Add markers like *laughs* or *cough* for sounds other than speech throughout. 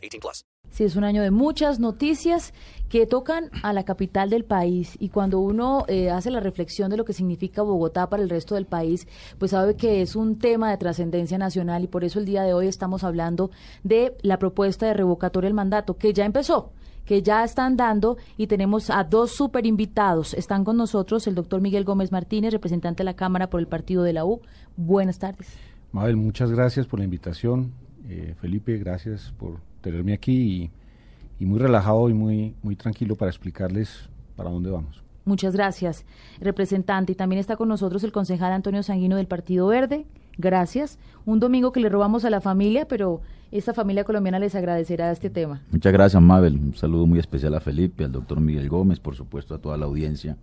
18 plus. Sí, es un año de muchas noticias que tocan a la capital del país y cuando uno eh, hace la reflexión de lo que significa Bogotá para el resto del país, pues sabe que es un tema de trascendencia nacional y por eso el día de hoy estamos hablando de la propuesta de revocatoria del mandato que ya empezó que ya están dando y tenemos a dos super invitados. Están con nosotros el doctor Miguel Gómez Martínez, representante de la Cámara por el partido de la U. Buenas tardes. Mabel, muchas gracias por la invitación. Eh, Felipe, gracias por tenerme aquí y, muy relajado y muy, muy tranquilo para explicarles para dónde vamos. Muchas gracias, representante. Y también está con nosotros el concejal Antonio Sanguino del Partido Verde. Gracias. Un domingo que le robamos a la familia, pero esta familia colombiana les agradecerá este tema. Muchas gracias, Mabel. Un saludo muy especial a Felipe, al doctor Miguel Gómez, por supuesto, a toda la audiencia,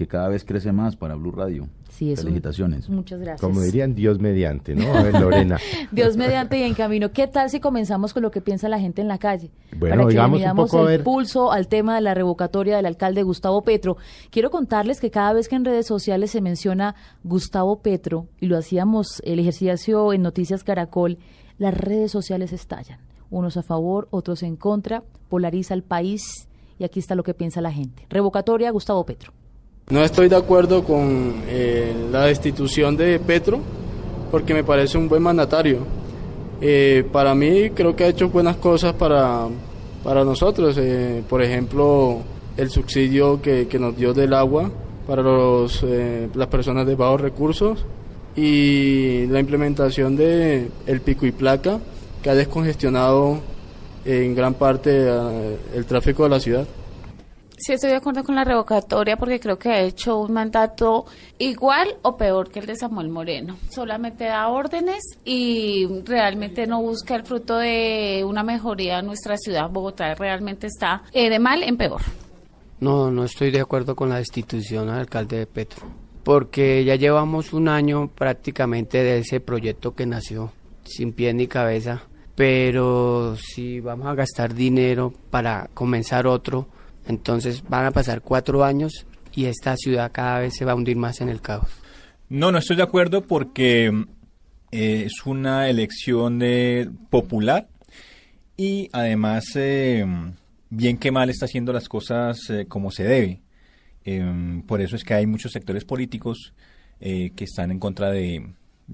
que cada vez crece más para Blue Radio. Sí, Felicitaciones. muchas gracias. Como dirían, Dios mediante, ¿no? A ver, Lorena. *laughs* Dios mediante y en camino. ¿Qué tal si comenzamos con lo que piensa la gente en la calle? Bueno, para que digamos un poco el pulso al tema de la revocatoria del alcalde Gustavo Petro. Quiero contarles que cada vez que en redes sociales se menciona Gustavo Petro, y lo hacíamos el ejercicio en Noticias Caracol, las redes sociales estallan, unos a favor, otros en contra, polariza el país y aquí está lo que piensa la gente. Revocatoria Gustavo Petro. No estoy de acuerdo con eh, la destitución de Petro porque me parece un buen mandatario. Eh, para mí creo que ha hecho buenas cosas para, para nosotros. Eh, por ejemplo, el subsidio que, que, nos dio del agua para los, las personas de bajos recursos y la implementación de el pico y placa que ha descongestionado en gran parte el tráfico de la ciudad. Sí, estoy de acuerdo con la revocatoria porque creo que ha hecho un mandato igual o peor que el de Samuel Moreno. Solamente da órdenes y realmente no busca el fruto de una mejoría en nuestra ciudad. Bogotá realmente está eh, de mal en peor. No, no estoy de acuerdo con la destitución al alcalde de Petro porque ya llevamos un año prácticamente de ese proyecto que nació sin pie ni cabeza, pero si vamos a gastar dinero para comenzar otro, entonces van a pasar cuatro años y esta ciudad cada vez se va a hundir más en el caos. No, no estoy de acuerdo porque eh, es una elección de popular y además eh, bien que mal está haciendo las cosas eh, como se debe. Em, por eso es que hay muchos sectores políticos que están en contra de,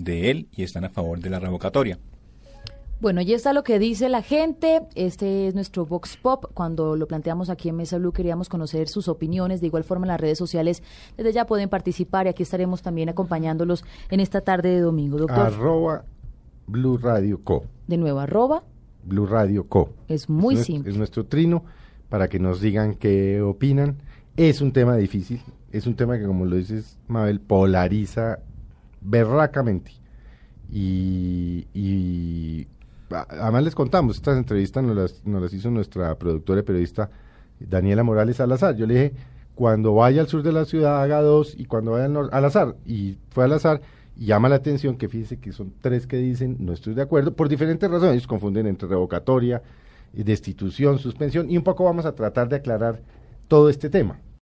él y están a favor de la revocatoria. Bueno, ya está lo que dice la gente. Este es nuestro Vox Pop. Cuando lo planteamos aquí en Mesa Blue, queríamos conocer sus opiniones. De igual forma, en las redes sociales, desde ya pueden participar y aquí estaremos también acompañándolos en esta tarde de domingo. Doctor. Arroba Blue Radio Co. De nuevo, arroba Blue Radio Co. Es muy simple. Es nuestro trino para que nos digan qué opinan es un tema difícil, es un tema que, como lo dices, Mabel, polariza berracamente. Y, además les contamos, estas entrevistas nos las, nos las hizo nuestra productora y periodista Daniela Morales Salazar. Yo le dije, cuando vaya al sur de la ciudad haga dos y cuando vaya al, norte, al azar. Y fue al azar y llama la atención que fíjese que son tres que dicen no estoy de acuerdo por diferentes razones. Confunden entre revocatoria, destitución, suspensión y un poco vamos a tratar de aclarar todo este tema.